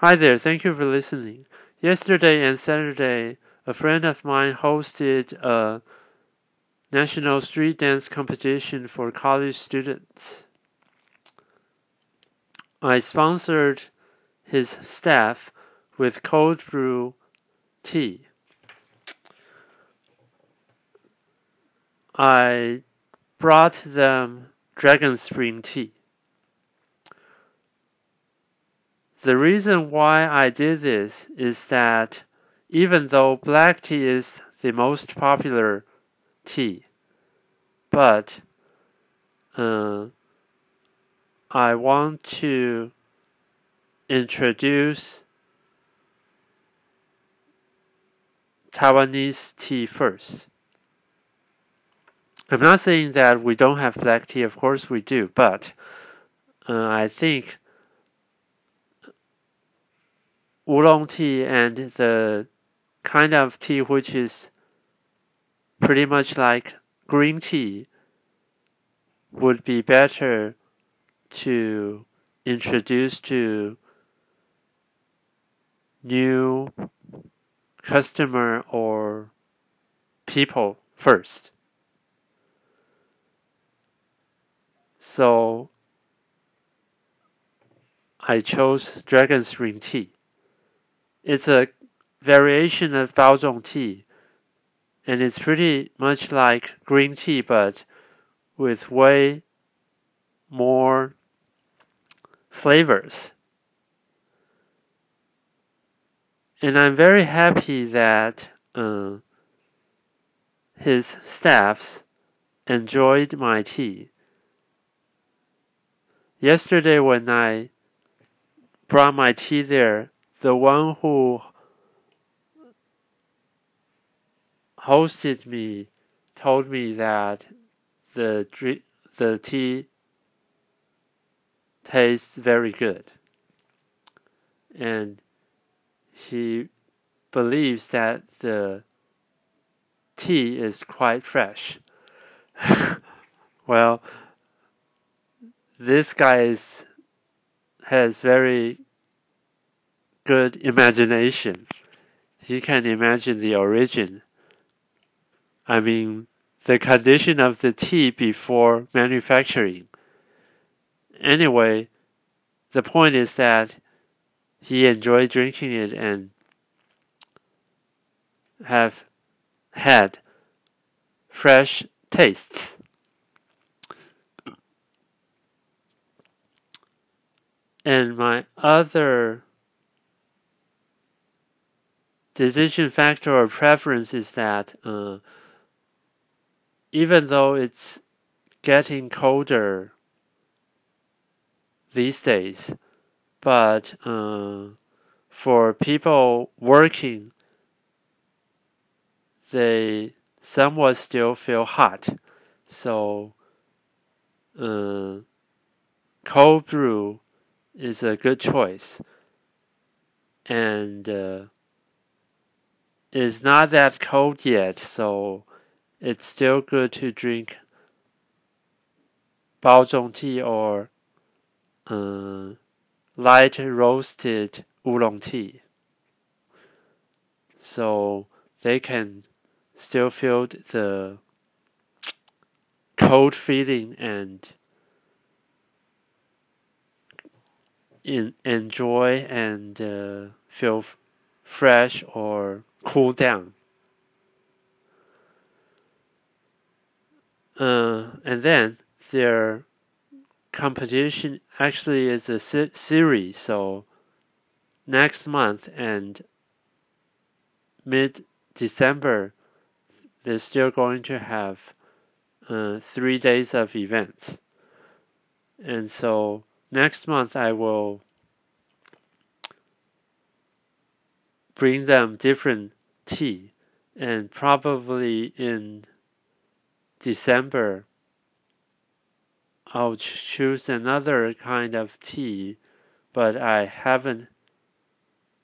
Hi there, thank you for listening. Yesterday and Saturday, a friend of mine hosted a national street dance competition for college students. I sponsored his staff with cold brew tea. I brought them Dragon Spring tea. The reason why I did this is that even though black tea is the most popular tea, but uh, I want to introduce Taiwanese tea first. I'm not saying that we don't have black tea, of course we do, but uh, I think oolong tea and the kind of tea which is pretty much like green tea would be better to introduce to new customer or people first. So I chose Dragon Spring tea. It's a variation of Baozhong tea, and it's pretty much like green tea, but with way more flavors. And I'm very happy that uh, his staffs enjoyed my tea. Yesterday, when I brought my tea there, the one who hosted me told me that the the tea tastes very good. And he believes that the tea is quite fresh. Well this guy is, has very good imagination. He can imagine the origin. I mean, the condition of the tea before manufacturing. Anyway, the point is that he enjoyed drinking it and have had fresh tastes. And my other decision factor or preference is that uh, even though it's getting colder these days, but uh, for people working, they somewhat still feel hot. So, uh, cold brew is a good choice. And uh, it's not that cold yet, so it's still good to drink Baozhong tea or uh, light roasted oolong tea. So they can still feel the cold feeling and in, enjoy and uh, feel fresh or cool down. Uh, and then their competition actually is a se series, so next month and mid December, they're still going to have uh, three days of events. And so next month I will bring them different tea and probably in December I'll choose another kind of tea but I haven't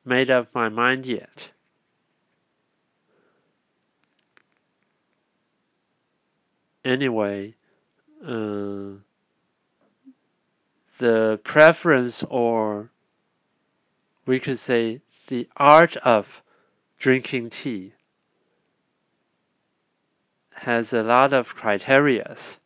made up my mind yet. Anyway, uh, the preference or we could say the art of drinking tea has a lot of criterias.